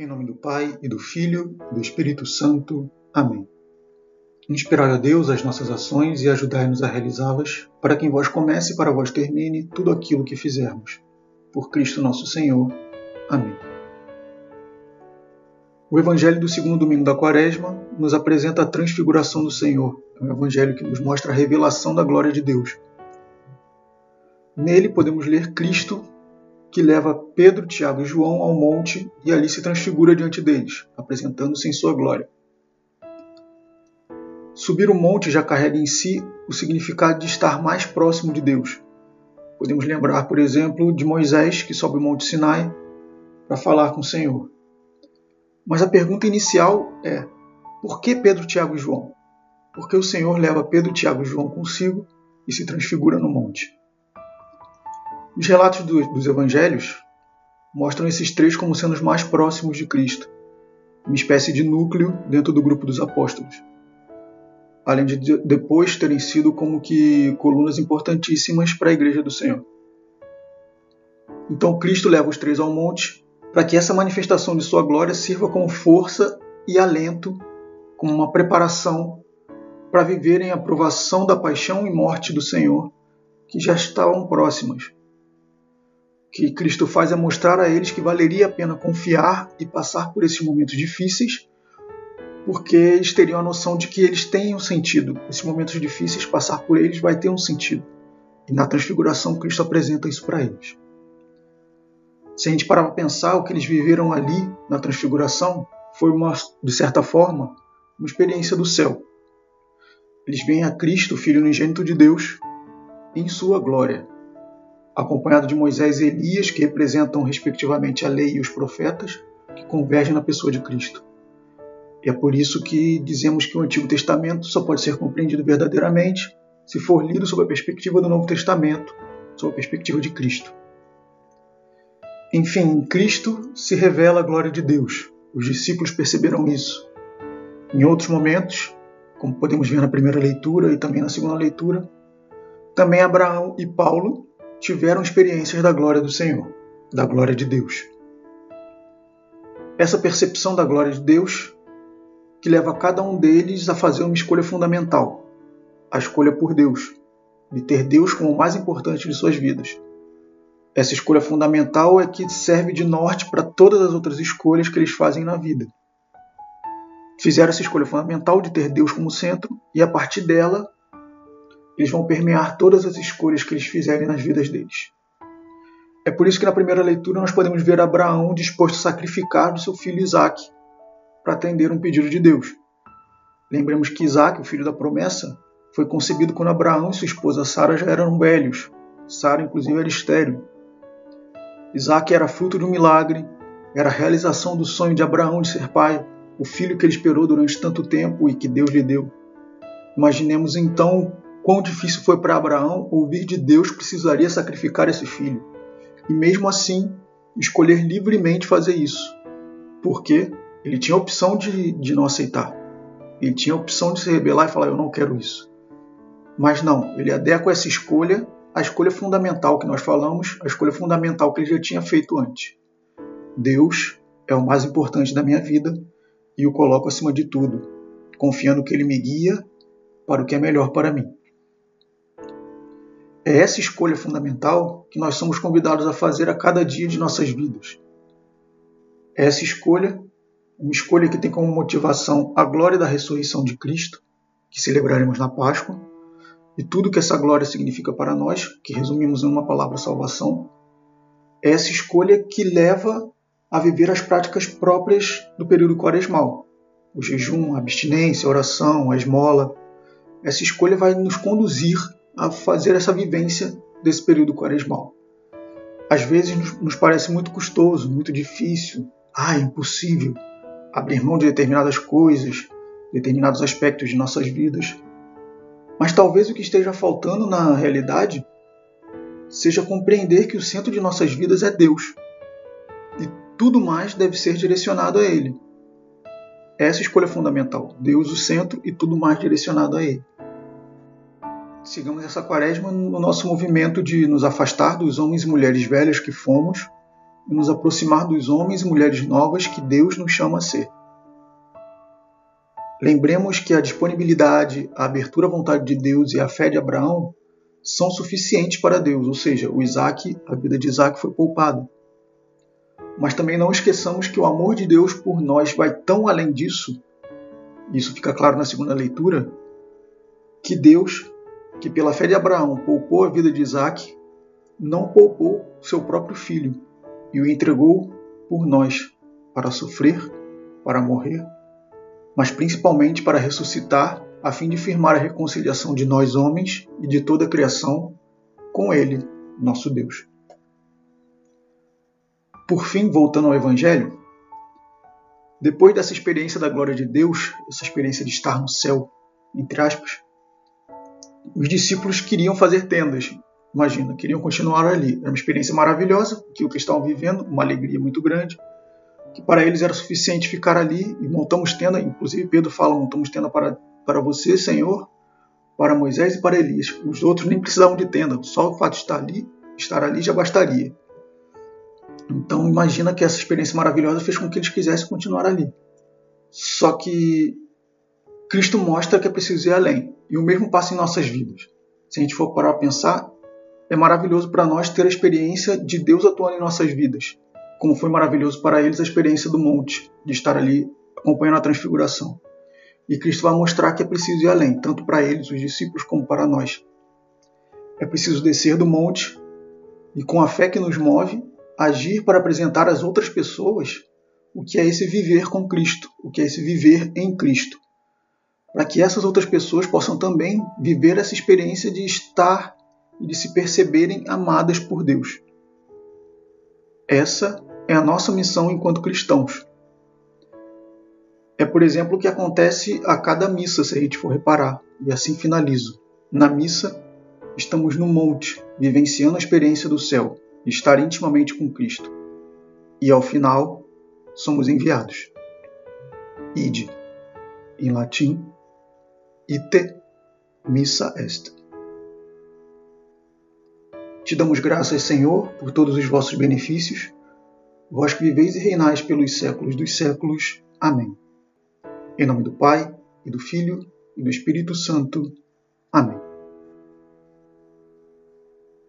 Em nome do Pai, e do Filho, e do Espírito Santo. Amém. Inspirai a Deus as nossas ações e ajudai-nos a realizá-las, para que em vós comece e para vós termine tudo aquilo que fizermos. Por Cristo nosso Senhor. Amém. O Evangelho do segundo domingo da Quaresma nos apresenta a transfiguração do Senhor. É um evangelho que nos mostra a revelação da glória de Deus. Nele podemos ler Cristo que leva Pedro, Tiago e João ao monte e ali se transfigura diante deles, apresentando-se em sua glória. Subir o monte já carrega em si o significado de estar mais próximo de Deus. Podemos lembrar, por exemplo, de Moisés, que sobe o Monte Sinai para falar com o Senhor. Mas a pergunta inicial é: por que Pedro, Tiago e João? Porque o Senhor leva Pedro, Tiago e João consigo e se transfigura no monte. Os relatos do, dos evangelhos mostram esses três como sendo os mais próximos de Cristo, uma espécie de núcleo dentro do grupo dos apóstolos, além de depois terem sido como que colunas importantíssimas para a igreja do Senhor. Então Cristo leva os três ao monte para que essa manifestação de sua glória sirva como força e alento, como uma preparação para viverem a provação da paixão e morte do Senhor, que já estavam próximas que Cristo faz é mostrar a eles que valeria a pena confiar e passar por esses momentos difíceis, porque eles teriam a noção de que eles têm um sentido. Esses momentos difíceis, passar por eles vai ter um sentido. E na transfiguração, Cristo apresenta isso para eles. Se a gente parar para pensar, o que eles viveram ali na transfiguração foi, uma, de certa forma, uma experiência do céu. Eles veem a Cristo, Filho unigênito de Deus, em sua glória acompanhado de Moisés e Elias, que representam respectivamente a lei e os profetas, que convergem na pessoa de Cristo. E é por isso que dizemos que o Antigo Testamento só pode ser compreendido verdadeiramente se for lido sob a perspectiva do Novo Testamento, sob a perspectiva de Cristo. Enfim, em Cristo se revela a glória de Deus. Os discípulos perceberam isso. Em outros momentos, como podemos ver na primeira leitura e também na segunda leitura, também Abraão e Paulo tiveram experiências da glória do Senhor, da glória de Deus. Essa percepção da glória de Deus que leva cada um deles a fazer uma escolha fundamental, a escolha por Deus, de ter Deus como o mais importante de suas vidas. Essa escolha fundamental é que serve de norte para todas as outras escolhas que eles fazem na vida. Fizeram essa escolha fundamental de ter Deus como centro e, a partir dela, eles vão permear todas as escolhas que eles fizerem nas vidas deles. É por isso que na primeira leitura nós podemos ver Abraão disposto a sacrificar do seu filho Isaac para atender um pedido de Deus. Lembremos que Isaac, o filho da promessa, foi concebido quando Abraão e sua esposa Sara já eram velhos. Sara, inclusive, era estéril. Isaac era fruto de um milagre, era a realização do sonho de Abraão de ser pai, o filho que ele esperou durante tanto tempo e que Deus lhe deu. Imaginemos então Quão difícil foi para Abraão ouvir de Deus que precisaria sacrificar esse filho. E mesmo assim, escolher livremente fazer isso. Porque ele tinha a opção de, de não aceitar. Ele tinha a opção de se rebelar e falar: Eu não quero isso. Mas não, ele adequa essa escolha à escolha fundamental que nós falamos, a escolha fundamental que ele já tinha feito antes. Deus é o mais importante da minha vida e o coloco acima de tudo, confiando que ele me guia para o que é melhor para mim. É essa escolha fundamental que nós somos convidados a fazer a cada dia de nossas vidas. É essa escolha, uma escolha que tem como motivação a glória da ressurreição de Cristo, que celebraremos na Páscoa, e tudo que essa glória significa para nós, que resumimos em uma palavra salvação, é essa escolha que leva a viver as práticas próprias do período quaresmal. O jejum, a abstinência, a oração, a esmola. Essa escolha vai nos conduzir a fazer essa vivência desse período quaresmal. Às vezes nos parece muito custoso, muito difícil, ah, é impossível abrir mão de determinadas coisas, determinados aspectos de nossas vidas. Mas talvez o que esteja faltando na realidade seja compreender que o centro de nossas vidas é Deus e tudo mais deve ser direcionado a Ele. Essa é escolha fundamental: Deus o centro e tudo mais direcionado a Ele sigamos essa quaresma no nosso movimento de nos afastar dos homens e mulheres velhos que fomos e nos aproximar dos homens e mulheres novas que Deus nos chama a ser. Lembremos que a disponibilidade, a abertura à vontade de Deus e a fé de Abraão são suficientes para Deus, ou seja, o Isaac, a vida de Isaac foi poupada. Mas também não esqueçamos que o amor de Deus por nós vai tão além disso, isso fica claro na segunda leitura, que Deus, que pela fé de Abraão poupou a vida de Isaac, não poupou seu próprio filho e o entregou por nós para sofrer, para morrer, mas principalmente para ressuscitar a fim de firmar a reconciliação de nós homens e de toda a criação com Ele, nosso Deus. Por fim, voltando ao Evangelho, depois dessa experiência da glória de Deus, essa experiência de estar no céu, entre aspas, os discípulos queriam fazer tendas. Imagina, queriam continuar ali. Era uma experiência maravilhosa, que o que estavam vivendo, uma alegria muito grande, que para eles era suficiente ficar ali e montamos tenda. Inclusive Pedro fala: montamos tenda para para você, Senhor, para Moisés e para Elias. Os outros nem precisavam de tenda, só o fato de estar ali, estar ali já bastaria. Então imagina que essa experiência maravilhosa fez com que eles quisessem continuar ali. Só que Cristo mostra que é preciso ir além. E o mesmo passa em nossas vidas. Se a gente for parar a pensar, é maravilhoso para nós ter a experiência de Deus atuando em nossas vidas. Como foi maravilhoso para eles a experiência do monte, de estar ali acompanhando a transfiguração. E Cristo vai mostrar que é preciso ir além, tanto para eles, os discípulos, como para nós. É preciso descer do monte e, com a fé que nos move, agir para apresentar às outras pessoas o que é esse viver com Cristo, o que é esse viver em Cristo. Para que essas outras pessoas possam também viver essa experiência de estar e de se perceberem amadas por Deus. Essa é a nossa missão enquanto cristãos é, por exemplo, o que acontece a cada missa, se a gente for reparar. E assim finalizo. Na missa, estamos no monte, vivenciando a experiência do céu, estar intimamente com Cristo. E ao final, somos enviados. Ide, em latim, ite missa est. Te damos graças, Senhor, por todos os vossos benefícios, vós que viveis e reinais pelos séculos dos séculos. Amém. Em nome do Pai, e do Filho, e do Espírito Santo. Amém.